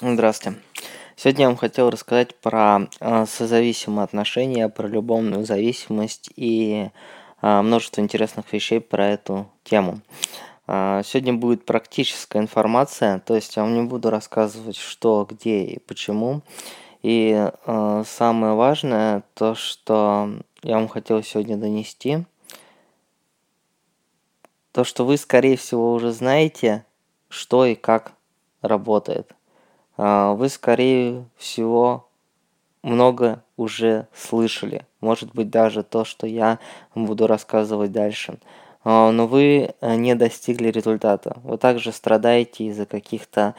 Здравствуйте. Сегодня я вам хотел рассказать про э, созависимые отношения, про любовную зависимость и э, множество интересных вещей про эту тему. Э, сегодня будет практическая информация, то есть я вам не буду рассказывать, что, где и почему. И э, самое важное, то, что я вам хотел сегодня донести, то, что вы, скорее всего, уже знаете, что и как работает. А, вы, скорее всего, много уже слышали. Может быть, даже то, что я буду рассказывать дальше. А, но вы э, не достигли результата. Вы также страдаете из-за каких-то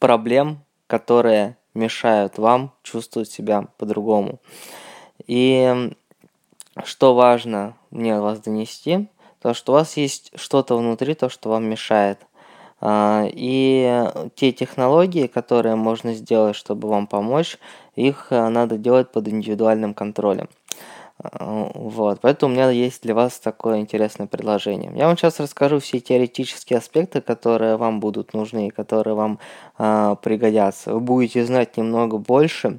проблем, которые мешают вам чувствовать себя по-другому. И что важно мне вас донести, то что у вас есть что-то внутри, то, что вам мешает. А, и те технологии, которые можно сделать, чтобы вам помочь, их э, надо делать под индивидуальным контролем. А, вот, поэтому у меня есть для вас такое интересное предложение. Я вам сейчас расскажу все теоретические аспекты, которые вам будут нужны и которые вам э, пригодятся. Вы будете знать немного больше.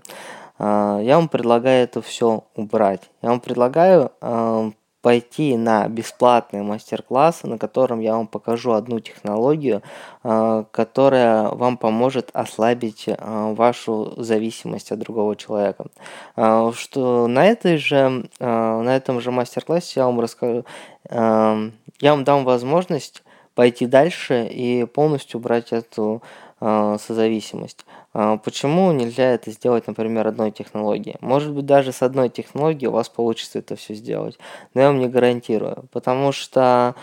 Э, я вам предлагаю это все убрать. Я вам предлагаю э, пойти на бесплатный мастер-класс, на котором я вам покажу одну технологию, а, которая вам поможет ослабить а, вашу зависимость от другого человека. А, что на этой же, на этом же мастер-классе я вам расскажу, я вам дам возможность пойти дальше и полностью убрать эту созависимость. А, почему нельзя это сделать, например, одной технологией? Может быть, даже с одной технологией у вас получится это все сделать, но я вам не гарантирую, потому что,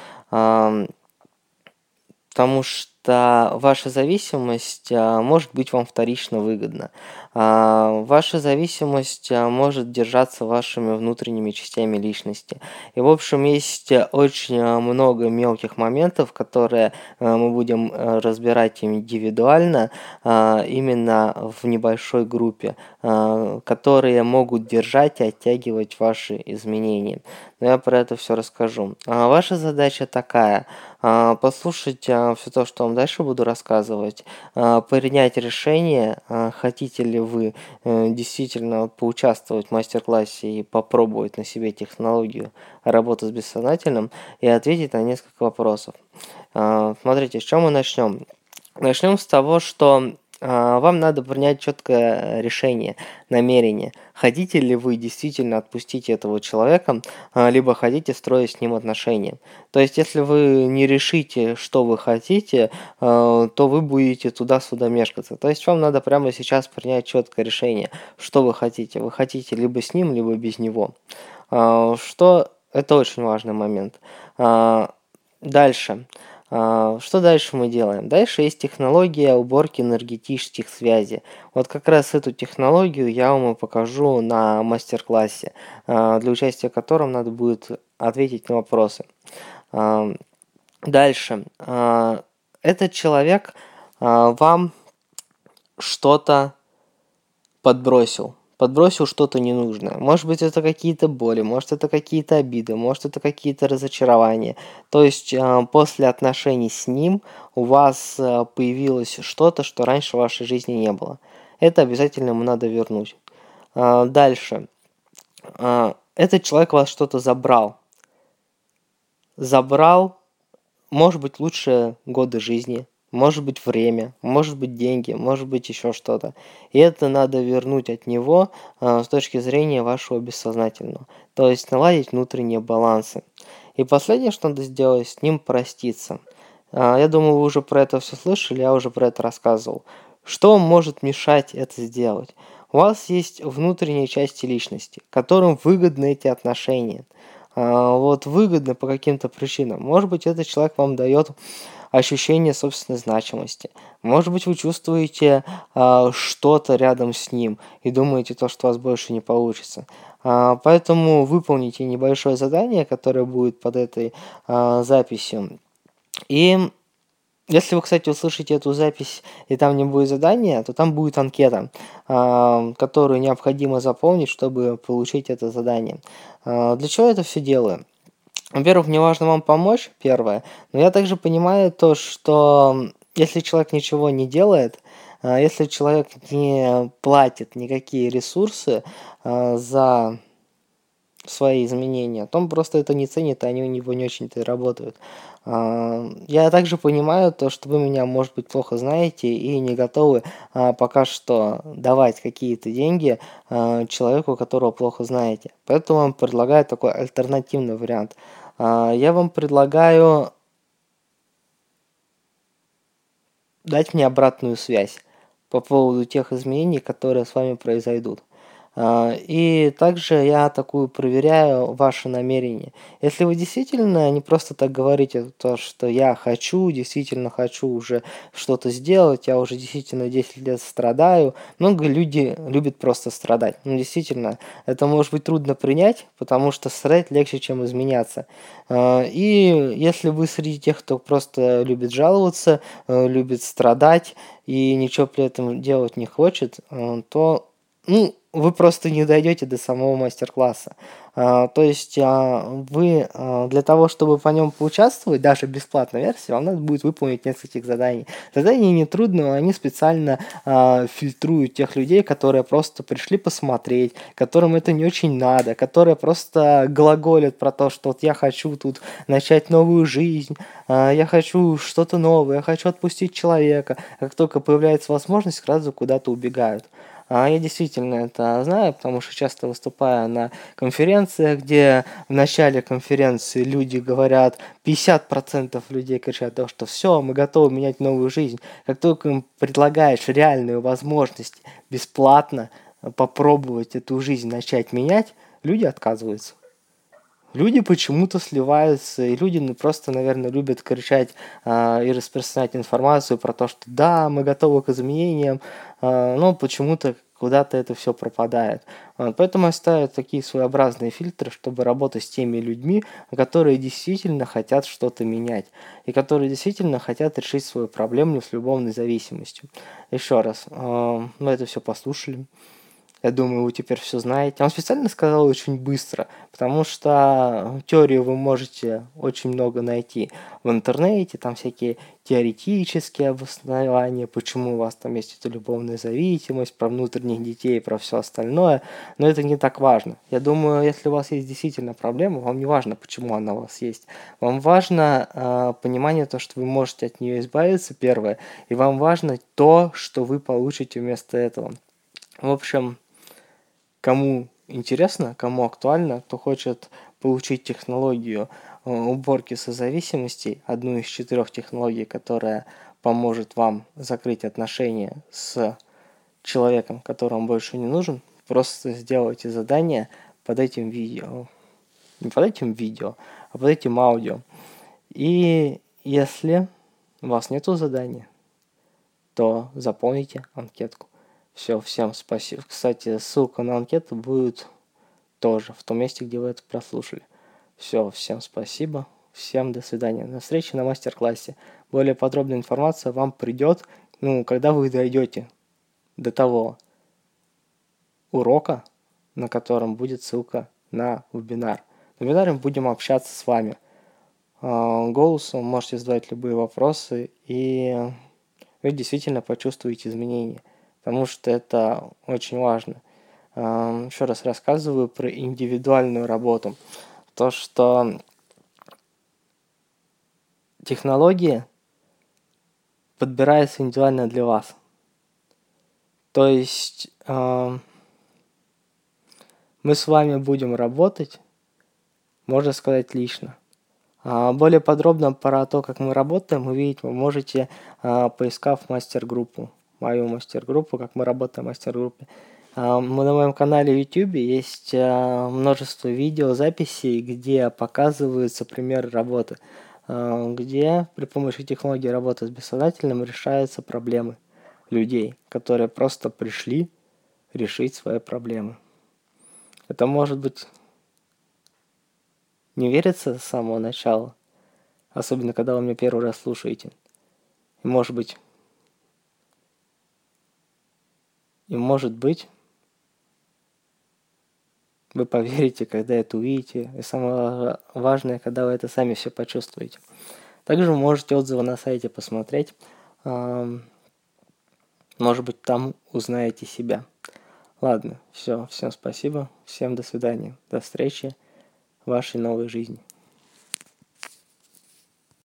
потому что ваша зависимость а, может быть вам вторично выгодна. А, ваша зависимость а, может держаться вашими внутренними частями личности. И, в общем, есть очень много мелких моментов, которые мы будем разбирать индивидуально, именно в небольшой группе, которые могут держать и оттягивать ваши изменения. Но я про это все расскажу. Ваша задача такая – послушать все то, что вам дальше буду рассказывать, а, принять решение, а, хотите ли вы э, действительно поучаствовать в мастер-классе и попробовать на себе технологию работы с бессознательным и ответить на несколько вопросов. А, смотрите, с чем мы начнем? Начнем с того, что вам надо принять четкое решение, намерение. Хотите ли вы действительно отпустить этого человека, а, либо хотите строить с ним отношения. То есть, если вы не решите, что вы хотите, а, то вы будете туда-сюда мешкаться. То есть, вам надо прямо сейчас принять четкое решение, что вы хотите. Вы хотите либо с ним, либо без него. Что это очень важный момент. Дальше. А, что дальше мы делаем? Дальше есть технология уборки энергетических связей. Вот как раз эту технологию я вам покажу на мастер-классе, а, для участия в котором надо будет ответить на вопросы. А, дальше. Этот человек вам что-то подбросил подбросил что-то ненужное. Может быть, это какие-то боли, может, это какие-то обиды, может, это какие-то разочарования. То есть, э, после отношений с ним у вас э, появилось что-то, что раньше в вашей жизни не было. Это обязательно ему надо вернуть. Э, дальше. Этот человек вас что-то забрал. Забрал, может быть, лучшие годы жизни, может быть время, может быть деньги, может быть еще что-то. И это надо вернуть от него э, с точки зрения вашего бессознательного. То есть наладить внутренние балансы. И последнее, что надо сделать, с ним проститься. Э, я думаю, вы уже про это все слышали, я уже про это рассказывал. Что может мешать это сделать? У вас есть внутренние части личности, которым выгодны эти отношения. Э, вот выгодно по каким-то причинам. Может быть, этот человек вам дает ощущение собственной значимости. Может быть, вы чувствуете э, что-то рядом с ним и думаете то, что у вас больше не получится. Э, поэтому выполните небольшое задание, которое будет под этой э, записью. И если вы, кстати, услышите эту запись и там не будет задания, то там будет анкета, которую необходимо заполнить, чтобы получить это задание. Для чего это все делаю? Во-первых, мне важно вам помочь, первое. Но я также понимаю то, что если человек ничего не делает, а, если человек не платит никакие ресурсы а, за свои изменения, то он просто это не ценит, и они у него не очень-то и работают. А, я также понимаю то, что вы меня, может быть, плохо знаете и не готовы пока что давать какие-то деньги человеку, которого плохо знаете. Поэтому вам предлагаю такой альтернативный вариант. Я вам предлагаю дать мне обратную связь по поводу тех изменений, которые с вами произойдут. А, и также я такую проверяю ваши намерения. Если вы действительно не просто так говорите, то, что я хочу, действительно хочу уже что-то сделать, я уже действительно 10 лет страдаю. Много людей любят просто страдать. Ну, действительно, это может быть трудно принять, потому что страдать легче, чем изменяться. А, и если вы среди тех, кто просто любит жаловаться, э, любит страдать и ничего при этом делать не хочет, э, то ну, вы просто не дойдете до самого мастер-класса. А, то есть а, вы а, для того, чтобы по нем поучаствовать, даже бесплатной версии, вам надо будет выполнить нескольких заданий. Задания не трудные, они специально фильтруют тех людей, которые просто пришли посмотреть, которым это не очень надо, которые просто глаголят про то, что вот я хочу тут начать новую жизнь, я хочу что-то новое, я хочу отпустить человека. Как только появляется возможность, сразу куда-то убегают. А я действительно это знаю, потому что часто выступаю на конференциях, где в начале конференции люди говорят, 50% людей кричат, то, что все, мы готовы менять новую жизнь. Как только им предлагаешь реальную возможность бесплатно попробовать эту жизнь начать менять, люди отказываются. Люди почему-то сливаются, и люди ну, просто, наверное, любят кричать э, и распространять информацию про то, что да, мы готовы к изменениям, э, но почему-то куда-то это все пропадает. Поэтому я ставлю такие своеобразные фильтры, чтобы работать с теми людьми, которые действительно хотят что-то менять, и которые действительно хотят решить свою проблему с любовной зависимостью. Еще раз, мы это все послушали. Я думаю, вы теперь все знаете. Он специально сказал очень быстро, потому что теорию вы можете очень много найти в интернете, там всякие теоретические обоснования, почему у вас там есть эта любовная зависимость, про внутренних детей, про все остальное, но это не так важно. Я думаю, если у вас есть действительно проблема, вам не важно, почему она у вас есть. Вам важно э, понимание то, что вы можете от нее избавиться, первое, и вам важно то, что вы получите вместо этого. В общем, кому интересно, кому актуально, кто хочет получить технологию э, уборки созависимостей, одну из четырех технологий, которая поможет вам закрыть отношения с человеком, которому больше не нужен, просто сделайте задание под этим видео. Не под этим видео, а под этим аудио. И если у вас нету задания, то заполните анкетку. Все, всем спасибо. Кстати, ссылка на анкету будет тоже в том месте, где вы это прослушали. Все, всем спасибо. Всем до свидания. На встрече на мастер-классе. Более подробная информация вам придет, ну, когда вы дойдете до того урока, на котором будет ссылка на вебинар. На вебинаре мы будем общаться с вами. А, голосом можете задавать любые вопросы, и вы действительно почувствуете изменения потому что это очень важно. Еще раз рассказываю про индивидуальную работу. То, что технология подбирается индивидуально для вас. То есть мы с вами будем работать, можно сказать, лично. А более подробно про то, как мы работаем, увидеть вы можете, поискав мастер-группу мою мастер-группу, как мы работаем в мастер-группе. А, на моем канале YouTube есть а, множество видео, записей, где показываются примеры работы, а, где при помощи технологии работы с бессознательным решаются проблемы людей, которые просто пришли решить свои проблемы. Это может быть не верится с самого начала, особенно когда вы меня первый раз слушаете. И может быть И может быть, вы поверите, когда это увидите. И самое важное, когда вы это сами все почувствуете. Также вы можете отзывы на сайте посмотреть. Может быть, там узнаете себя. Ладно, все, всем спасибо, всем до свидания, до встречи в вашей новой жизни.